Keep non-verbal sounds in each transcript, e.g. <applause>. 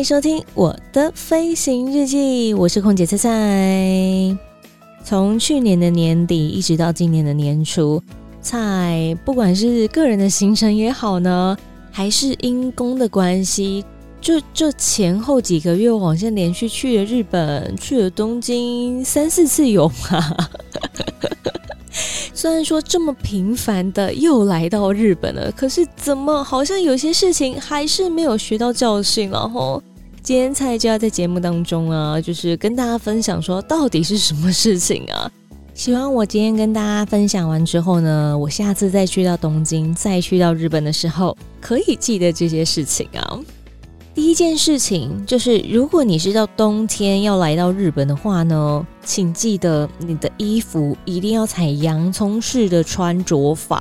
迎收听我的飞行日记，我是空姐菜菜。从去年的年底一直到今年的年初，菜不管是个人的行程也好呢，还是因公的关系，就就前后几个月，我好像连续去了日本，去了东京三四次有吧。<laughs> 虽然说这么频繁的又来到日本了，可是怎么好像有些事情还是没有学到教训了吼？今天菜就要在节目当中啊，就是跟大家分享说到底是什么事情啊？希望我今天跟大家分享完之后呢，我下次再去到东京，再去到日本的时候，可以记得这些事情啊。第一件事情就是，如果你是到冬天要来到日本的话呢，请记得你的衣服一定要采洋葱式的穿着法，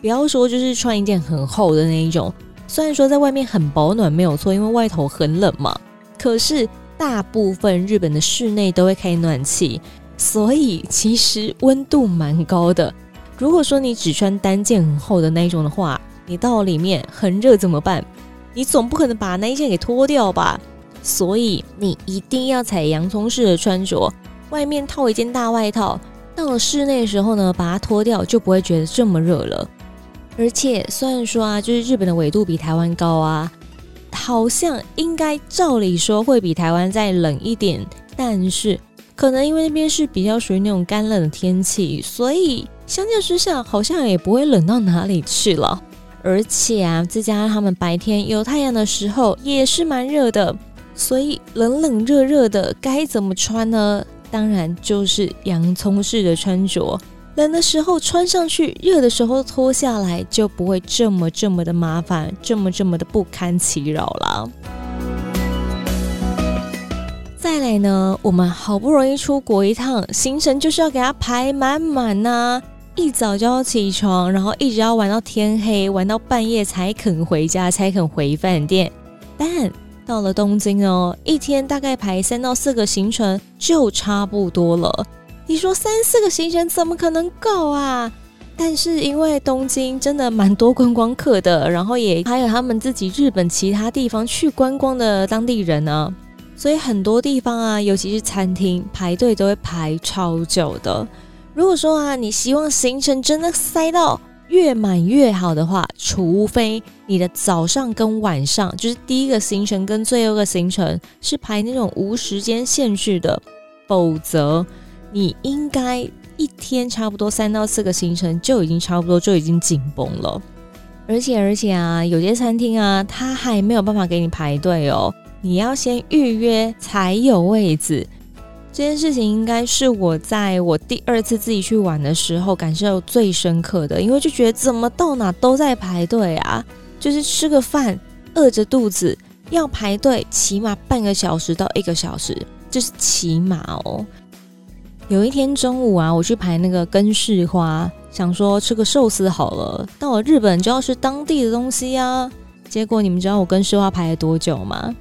不要说就是穿一件很厚的那一种。虽然说在外面很保暖没有错，因为外头很冷嘛，可是大部分日本的室内都会开暖气，所以其实温度蛮高的。如果说你只穿单件很厚的那一种的话，你到里面很热怎么办？你总不可能把那一件给脱掉吧？所以你一定要采洋葱式的穿着，外面套一件大外套，到了室内的时候呢，把它脱掉就不会觉得这么热了。而且虽然说啊，就是日本的纬度比台湾高啊，好像应该照理说会比台湾再冷一点，但是可能因为那边是比较属于那种干冷的天气，所以相较之下好像也不会冷到哪里去了。而且啊，再加上他们白天有太阳的时候也是蛮热的，所以冷冷热热的该怎么穿呢？当然就是洋葱式的穿着，冷的时候穿上去，热的时候脱下来，就不会这么这么的麻烦，这么这么的不堪其扰了。再来呢，我们好不容易出国一趟，行程就是要给它排满满呐、一早就要起床，然后一直要玩到天黑，玩到半夜才肯回家，才肯回饭店。但到了东京哦，一天大概排三到四个行程就差不多了。你说三四个行程怎么可能够啊？但是因为东京真的蛮多观光客的，然后也还有他们自己日本其他地方去观光的当地人呢，所以很多地方啊，尤其是餐厅排队都会排超久的。如果说啊，你希望行程真的塞到越满越好的话，除非你的早上跟晚上，就是第一个行程跟最后一个行程是排那种无时间限制的，否则你应该一天差不多三到四个行程就已经差不多就已经紧绷了。而且而且啊，有些餐厅啊，它还没有办法给你排队哦，你要先预约才有位置。这件事情应该是我在我第二次自己去玩的时候感受最深刻的，因为就觉得怎么到哪都在排队啊，就是吃个饭饿着肚子要排队，起码半个小时到一个小时，就是起码哦。有一天中午啊，我去排那个根室花，想说吃个寿司好了，到了日本就要吃当地的东西啊。结果你们知道我根室花排了多久吗？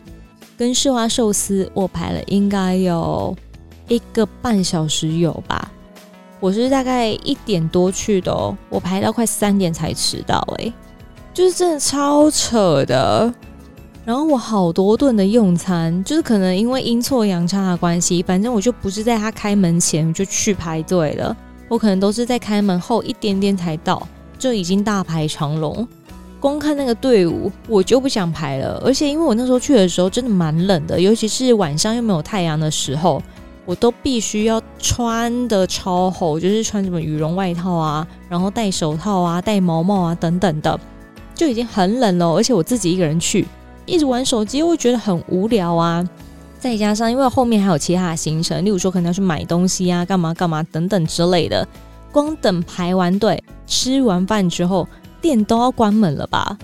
根室花寿司我排了应该有。一个半小时有吧，我是大概一点多去的哦，我排到快三点才迟到，诶，就是真的超扯的。然后我好多顿的用餐，就是可能因为阴错阳差的关系，反正我就不是在他开门前就去排队了，我可能都是在开门后一点点才到，就已经大排长龙。光看那个队伍，我就不想排了。而且因为我那时候去的时候真的蛮冷的，尤其是晚上又没有太阳的时候。我都必须要穿得超厚，就是穿什么羽绒外套啊，然后戴手套啊，戴毛毛啊等等的，就已经很冷了。而且我自己一个人去，一直玩手机，会觉得很无聊啊。再加上因为后面还有其他的行程，例如说可能要去买东西啊，干嘛干嘛等等之类的。光等排完队、吃完饭之后，店都要关门了吧？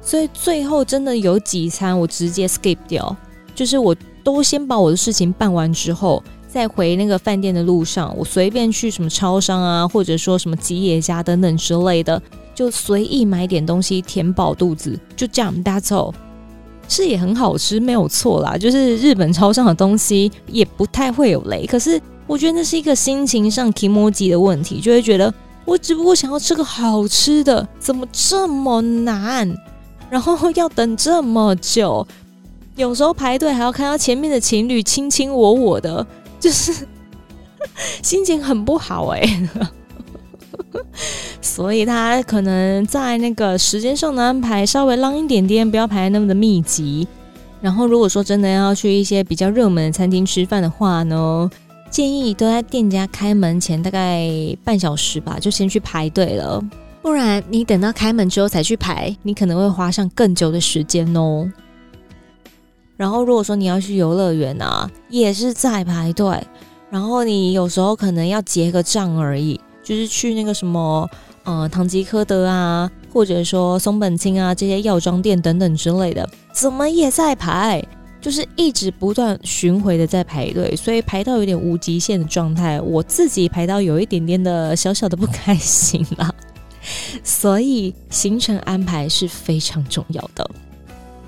所以最后真的有几餐我直接 skip 掉，就是我都先把我的事情办完之后，再回那个饭店的路上，我随便去什么超商啊，或者说什么吉野家等等之类的，就随意买点东西填饱肚子，就这样 that's all。是也很好吃，没有错啦。就是日本超商的东西也不太会有雷，可是我觉得那是一个心情上 kimoji 的问题，就会觉得我只不过想要吃个好吃的，怎么这么难？然后要等这么久，有时候排队还要看到前面的情侣卿卿我我的，就是 <laughs> 心情很不好哎、<laughs> 所以他可能在那个时间上的安排稍微浪一点点，不要排那么的密集。然后如果说真的要去一些比较热门的餐厅吃饭的话呢，建议都在店家开门前大概半小时吧，就先去排队了。不然你等到开门之后才去排，你可能会花上更久的时间哦。然后如果说你要去游乐园啊，也是在排队，然后你有时候可能要结个账而已。就是去那个什么，呃，唐吉诃德啊，或者说松本清啊这些药妆店等等之类的，怎么也在排，就是一直不断巡回的在排队，所以排到有点无极限的状态，我自己排到有一点点的小小的不开心啦。<laughs> 所以行程安排是非常重要的。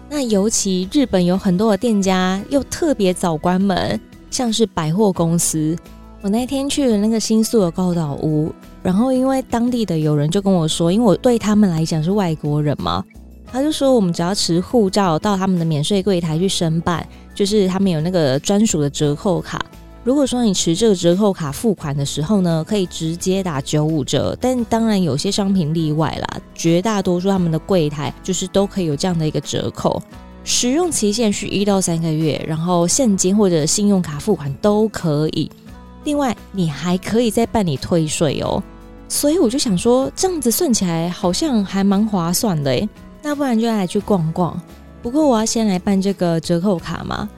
那尤其日本有很多的店家又特别早关门，像是百货公司。我那天去了那个新宿的高岛屋，然后因为当地的友人就跟我说，因为我对他们来讲是外国人嘛，他就说我们只要持护照到他们的免税柜台去申办，就是他们有那个专属的折扣卡。如果说你持这个折扣卡付款的时候呢，可以直接打九五折，但当然有些商品例外啦，绝大多数他们的柜台就是都可以有这样的一个折扣，使用期限是一到三个月，然后现金或者信用卡付款都可以。另外，你还可以再办理退税哦，所以我就想说，这样子算起来好像还蛮划算的诶。那不然就来去逛逛。不过我要先来办这个折扣卡嘛。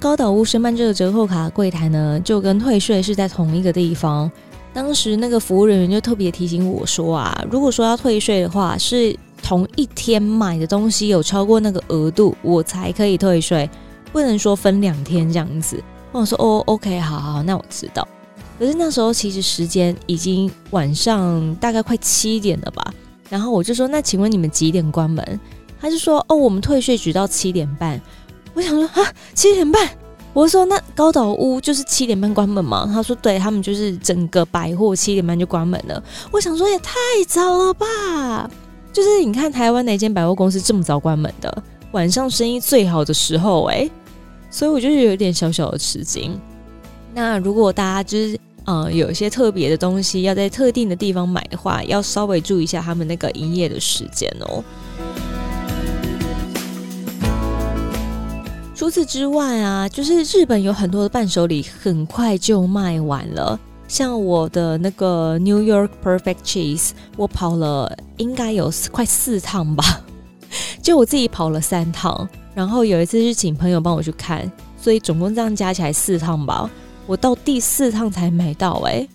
高岛屋申办这个折扣卡柜台呢，就跟退税是在同一个地方。当时那个服务人员就特别提醒我说啊，如果说要退税的话，是同一天买的东西有超过那个额度，我才可以退税，不能说分两天这样子。我说哦，OK，好好，那我知道。可是那时候其实时间已经晚上大概快七点了吧，然后我就说，那请问你们几点关门？他就说哦，我们退税局到七点半。我想说啊，七点半？我说那高岛屋就是七点半关门吗？他说对，他们就是整个百货七点半就关门了。我想说也太早了吧，就是你看台湾哪间百货公司这么早关门的？晚上生意最好的时候哎，所以我就是有点小小的吃惊。那如果大家就是呃有一些特别的东西要在特定的地方买的话，要稍微注意一下他们那个营业的时间哦。除此之外啊，就是日本有很多的伴手礼很快就卖完了，像我的那个 New York Perfect Cheese，我跑了应该有快四趟吧，<laughs> 就我自己跑了三趟，然后有一次是请朋友帮我去看，所以总共这样加起来四趟吧。我到第四趟才买到，欸，诶，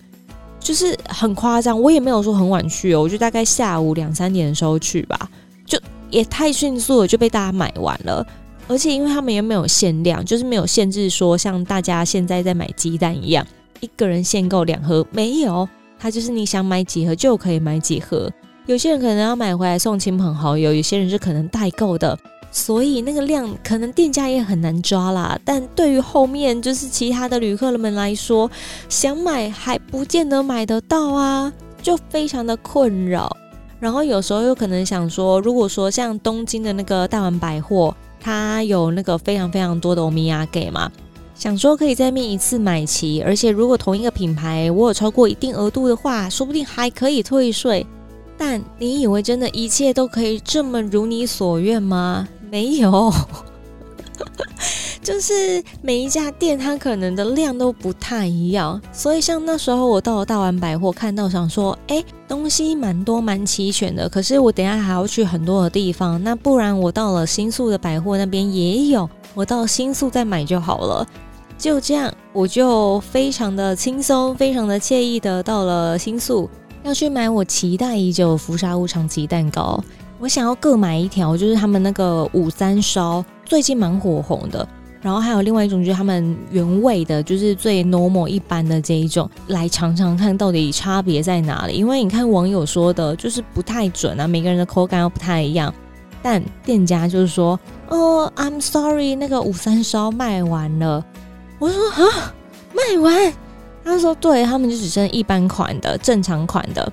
就是很夸张。我也没有说很晚去哦，我就大概下午两三点的时候去吧，就也太迅速了，就被大家买完了。而且因为他们也没有限量，就是没有限制说像大家现在在买鸡蛋一样，一个人限购两盒，没有，他就是你想买几盒就可以买几盒。有些人可能要买回来送亲朋好友，有些人是可能代购的。所以那个量可能店家也很难抓啦，但对于后面就是其他的旅客们来说，想买还不见得买得到啊，就非常的困扰。然后有时候又可能想说，如果说像东京的那个大丸百货，它有那个非常非常多的欧米亚给嘛，想说可以在面一次买齐，而且如果同一个品牌我有超过一定额度的话，说不定还可以退税。但你以为真的一切都可以这么如你所愿吗？没有，<laughs> 就是每一家店它可能的量都不太一样，所以像那时候我到了大丸百货，看到想说，哎，东西蛮多蛮齐全的，可是我等下还要去很多的地方，那不然我到了新宿的百货那边也有，我到新宿再买就好了。就这样，我就非常的轻松，非常的惬意的到了新宿，要去买我期待已久的福沙屋长崎蛋糕。我想要各买一条，就是他们那个五三烧最近蛮火红的。然后还有另外一种，就是他们原味的，就是最 normal 一般的这一种，来尝尝看到底差别在哪里。因为你看网友说的，就是不太准啊，每个人的口感又不太一样。但店家就是说，哦，I'm sorry，那个五三烧卖完了。我说啊，卖完？他说对，他们就只剩一般款的、正常款的。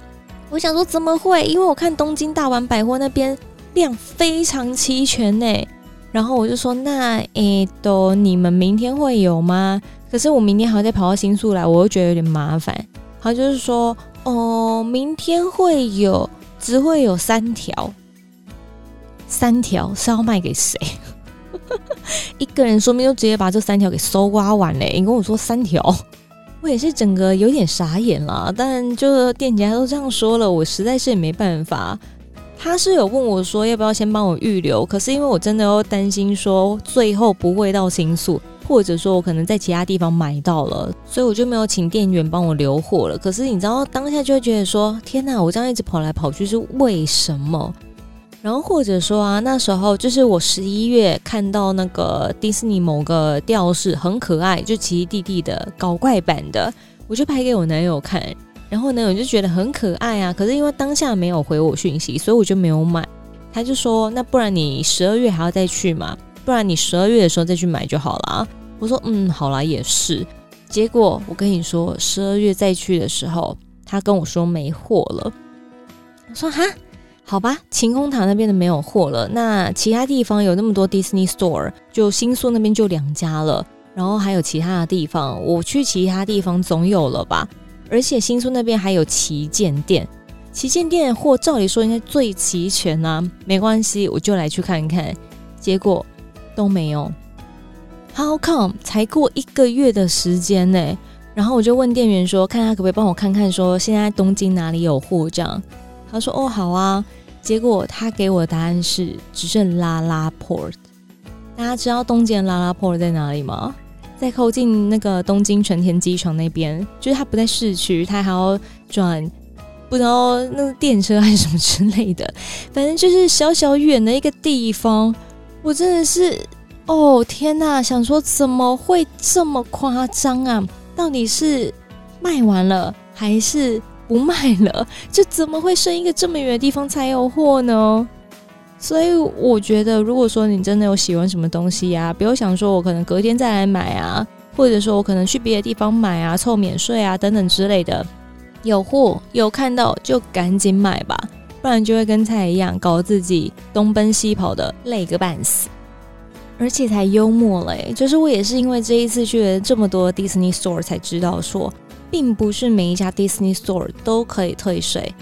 我想说怎么会？因为我看东京大丸百货那边量非常齐全呢。然后我就说，那诶，都你们明天会有吗？可是我明天还要再跑到新宿来，我又觉得有点麻烦。他就是说，哦，明天会有，只会有三条，三条是要卖给谁？<laughs> 一个人说不定就直接把这三条给搜刮完嘞。你跟我说三条，我也是整个有点傻眼了。但就是店家都这样说了，我实在是也没办法。他是有问我说要不要先帮我预留，可是因为我真的又担心说最后不会到新宿，或者说我可能在其他地方买到了，所以我就没有请店员帮我留货了。可是你知道当下就会觉得说天哪，我这样一直跑来跑去是为什么？然后或者说啊，那时候就是我十一月看到那个迪士尼某个吊饰很可爱，就奇奇蒂蒂的搞怪版的，我就拍给我男友看。然后呢，我就觉得很可爱啊。可是因为当下没有回我讯息，所以我就没有买。他就说：“那不然你十二月还要再去嘛？不然你十二月的时候再去买就好了。”我说：“嗯，好啦，也是。”结果我跟你说，十二月再去的时候，他跟我说没货了。我说：“哈，好吧，晴空塔那边的没有货了。那其他地方有那么多 Disney Store，就新宿那边就两家了。然后还有其他的地方，我去其他地方总有了吧？”而且新宿那边还有旗舰店，旗舰店货照理说应该最齐全啊，没关系，我就来去看看。结果都没有，How come？才过一个月的时间呢？然后我就问店员说，看他可不可以帮我看看，说现在东京哪里有货这样。他说哦好啊。结果他给我的答案是只剩拉拉 port。大家知道东京的拉拉 port 在哪里吗？在靠近那个东京成田机场那边，就是它不在市区，它还要转不知道那个电车还是什么之类的，反正就是小小远的一个地方。我真的是，哦天哪，想说怎么会这么夸张啊？到底是卖完了还是不卖了？就怎么会剩一个这么远的地方才有货呢？<laughs> 所以我觉得，如果说你真的有喜欢什么东西呀，不要想说我可能隔天再来买啊，或者说我可能去别的地方买啊，凑免税啊等等之类的，有货有看到就赶紧买吧，不然就会跟菜一样，搞自己东奔西跑的累个半死。而且才幽默嘞，就是我也是因为这一次去了这么多 Disney Store 才知道说，并不是每一家 Disney Store 都可以退税，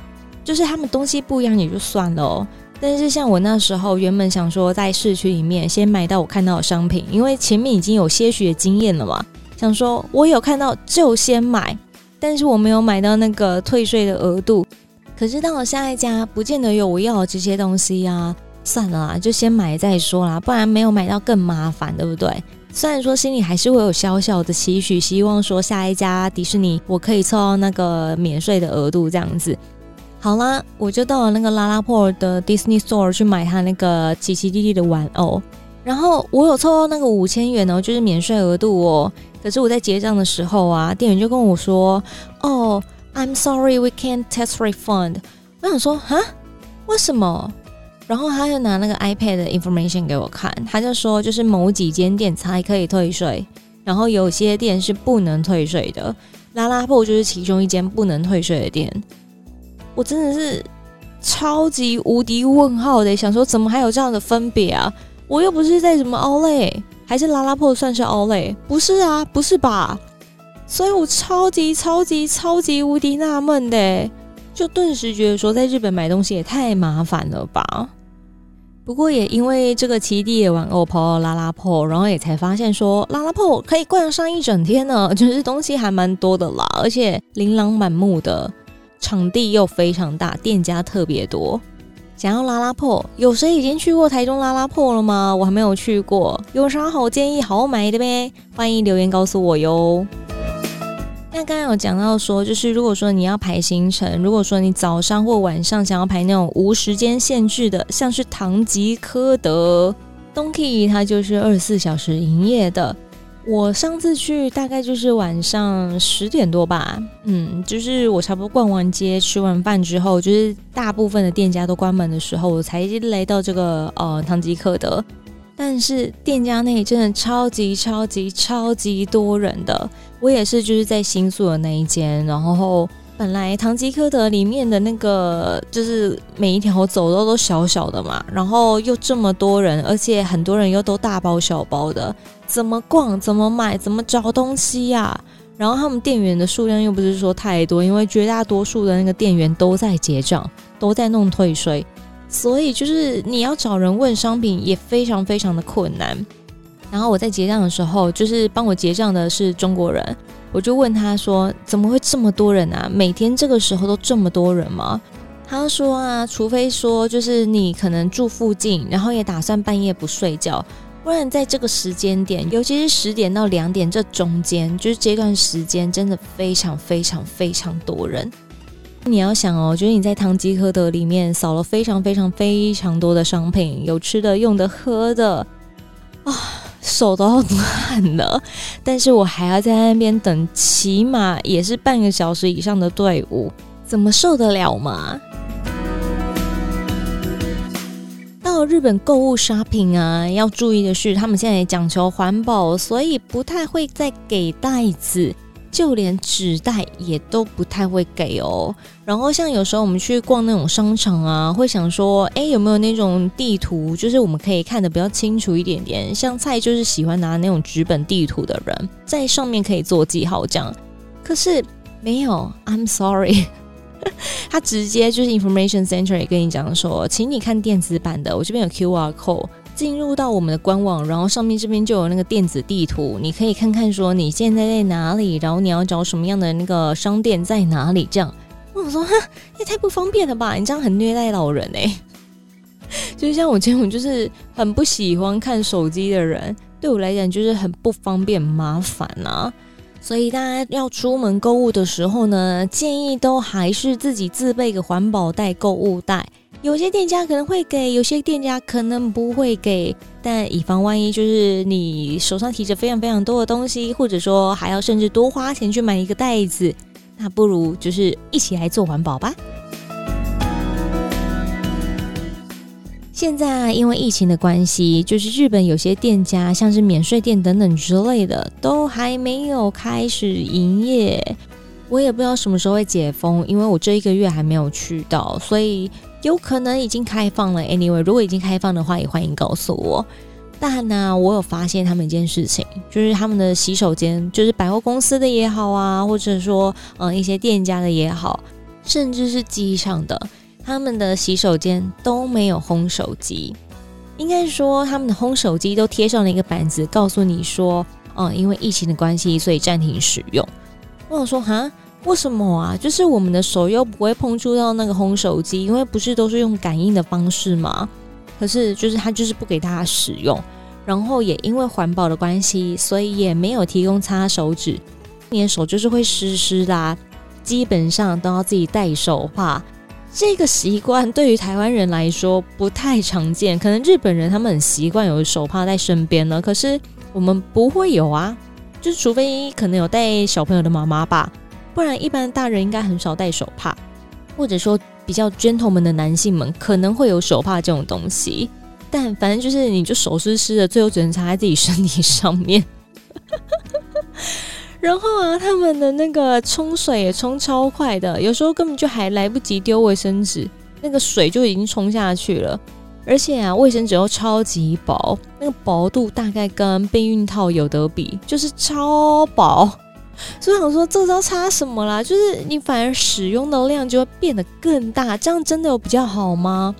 就是他们东西不一样也就算了哦。但是像我那时候原本想说在市区里面先买到我看到的商品，因为前面已经有些许的经验了嘛，想说我有看到就先买，但是我没有买到那个退税的额度。可是到了下一家，不见得有我要的这些东西呀，算了啦，就先买再说啦，不然没有买到更麻烦，对不对？虽然说心里还是会有小小的期许，希望说下一家迪士尼我可以凑到那个免税的额度这样子。好啦，我就到了那个拉拉破的 Disney Store 去买他那个奇奇蒂蒂的玩偶，然后我有凑到那个五千元哦，就是免税额度哦。可是我在结账的时候啊，店员就跟我说：“哦，I'm sorry, we can't test refund。”我想说，哈，为什么？然后他就拿那个 iPad 的 information 给我看，他就说，就是某几间店才可以退税，然后有些店是不能退税的。拉拉破就是其中一间不能退税的店。我真的是超级无敌问号的，想说怎么还有这样的分别啊？我又不是在什么 Outlet，还是拉拉破算是 Outlet？不是啊，不是吧？所以我超级超级超级无敌纳闷的，就顿时觉得说在日本买东西也太麻烦了吧。不过也因为这个奇蒂的玩偶跑到拉拉破，然后也才发现说拉拉破可以逛上一整天呢，<laughs> 就是东西还蛮多的啦，而且琳琅满目的。场地又非常大，店家特别多。想要拉拉破，有谁已经去过台中拉拉破了吗？我还没有去过，有啥好建议好买的呗？欢迎留言告诉我哟。那刚刚有讲到说，就是如果说你要排行程，如果说你早上或晚上想要排那种无时间限制的，像是唐吉诃德，Donki 它就是二十四小时营业的。我上次去大概就是晚上十点多吧，嗯，就是我差不多逛完街、吃完饭之后，就是大部分的店家都关门的时候，我才来到这个呃唐吉诃德。但是店家内真的超级超级超级多人的，我也是就是在新宿的那一间，然后本来唐吉诃德里面的那个就是每一条走道都小小的嘛，然后又这么多人，而且很多人又都大包小包的，怎么逛怎么买怎么找东西呀、然后他们店员的数量又不是说太多，因为绝大多数的那个店员都在结账，都在弄退税。所以就是你要找人问商品也非常非常的困难。然后我在结账的时候，就是帮我结账的是中国人，我就问他说：“怎么会这么多人啊？每天这个时候都这么多人吗？”他说啊，除非说就是你可能住附近，然后也打算半夜不睡觉，不然在这个时间点，尤其是十点到两点这中间，就是这段时间真的非常非常非常多人。你要想哦，就是你在唐吉诃德里面扫了非常非常非常多的商品，有吃的、用的、喝的，啊，手都要断了。<laughs> 但是我还要在那边等，起码也是半个小时以上的队伍，怎么受得了嘛？到日本购物 shopping 啊，要注意的是，他们现在也讲求环保，所以不太会再给袋子。就连纸袋也都不太会给哦。然后像有时候我们去逛那种商场啊，会想说，哎，有没有那种地图，就是我们可以看得比较清楚一点点。像菜就是喜欢拿那种纸本地图的人，在上面可以做记号这样。可是没有，I'm sorry，<laughs> 他直接就是 Information Center 也跟你讲说，请你看电子版的，我这边有 QR code。进入到我们的官网，然后上面这边就有那个电子地图，你可以看看说你现在在哪里，然后你要找什么样的那个商店在哪里。这样，我说 <laughs> 哈，也太不方便了吧？你这样很虐待老人哎。<laughs> 就像我这种就是很不喜欢看手机的人，对我来讲就是很不方便、麻烦啊。所以大家要出门购物的时候呢，建议都还是自己自备个环保袋、购物袋。有些店家可能会给，有些店家可能不会给，但以防万一，就是你手上提着非常非常多的东西，或者说还要甚至多花钱去买一个袋子，那不如就是一起来做环保吧。现在，因为疫情的关系，就是日本有些店家，像是免税店等等之类的，都还没有开始营业。我也不知道什么时候会解封，因为我这一个月还没有去到，所以。有可能已经开放了。Anyway，如果已经开放的话，也欢迎告诉我。但呢、我有发现他们一件事情，就是他们的洗手间，就是百货公司的也好啊，或者说嗯一些店家的也好，甚至是机场的，他们的洗手间都没有烘手机。应该说，他们的烘手机都贴上了一个板子，告诉你说，嗯，因为疫情的关系，所以暂停使用。我想说，哈。为什么啊？就是我们的手又不会碰触到那个烘手机，因为不是都是用感应的方式吗？可是就是他就是不给大家使用，然后也因为环保的关系，所以也没有提供擦手纸，你的手就是会湿湿的啊，基本上都要自己戴手帕。这个习惯对于台湾人来说不太常见，可能日本人他们很习惯有手帕在身边呢，可是我们不会有啊，就是除非可能有带小朋友的妈妈吧。不然，一般大人应该很少戴手帕，或者说比较 gentleman 的男性们可能会有手帕这种东西。但反正就是，你就手湿湿的，最后只能擦在自己身体上面。<laughs> 然后啊，他们的那个冲水也冲超快的，有时候根本就还来不及丢卫生纸，那个水就已经冲下去了。而且啊，卫生纸又超级薄，那个薄度大概跟避孕套有得比，就是超薄。所以我想说，这招差什么啦？就是你反而使用的量就会变得更大，这样真的有比较好吗？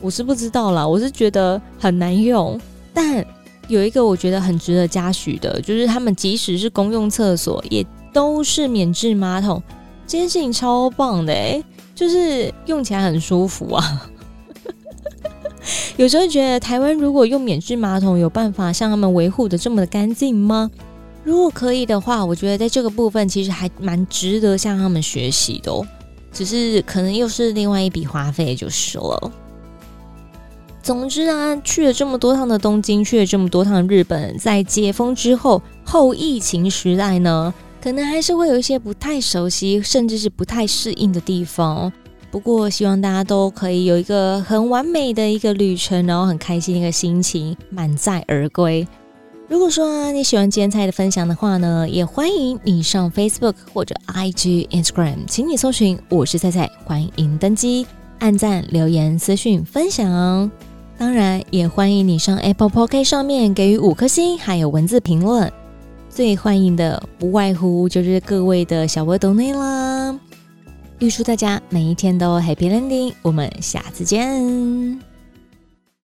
我是不知道啦，我是觉得很难用。但有一个我觉得很值得嘉许的，就是他们即使是公用厕所，也都是免治马桶，这件事情超棒的诶，就是用起来很舒服啊。<laughs> 有时候觉得台湾如果用免治马桶，有办法像他们维护的这么的干净吗？如果可以的话，我觉得在这个部分其实还蛮值得向他们学习的哦。只是可能又是另外一笔花费就是了。总之啊，去了这么多趟的东京，去了这么多趟日本，在解封之后后疫情时代呢，可能还是会有一些不太熟悉，甚至是不太适应的地方。不过希望大家都可以有一个很完美的一个旅程，然后很开心一个心情，满载而归。如果说，你喜欢今天菜的分享的话呢，也欢迎你上 Facebook 或者 IG、Instagram，请你搜寻我是菜菜，欢迎登机，按赞、留言、私讯、分享。当然，也欢迎你上 Apple Podcast 上面给予五颗星，还有文字评论。最欢迎的不外乎就是各位的小额抖内啦。预祝大家每一天都 Happy Landing，我们下次见。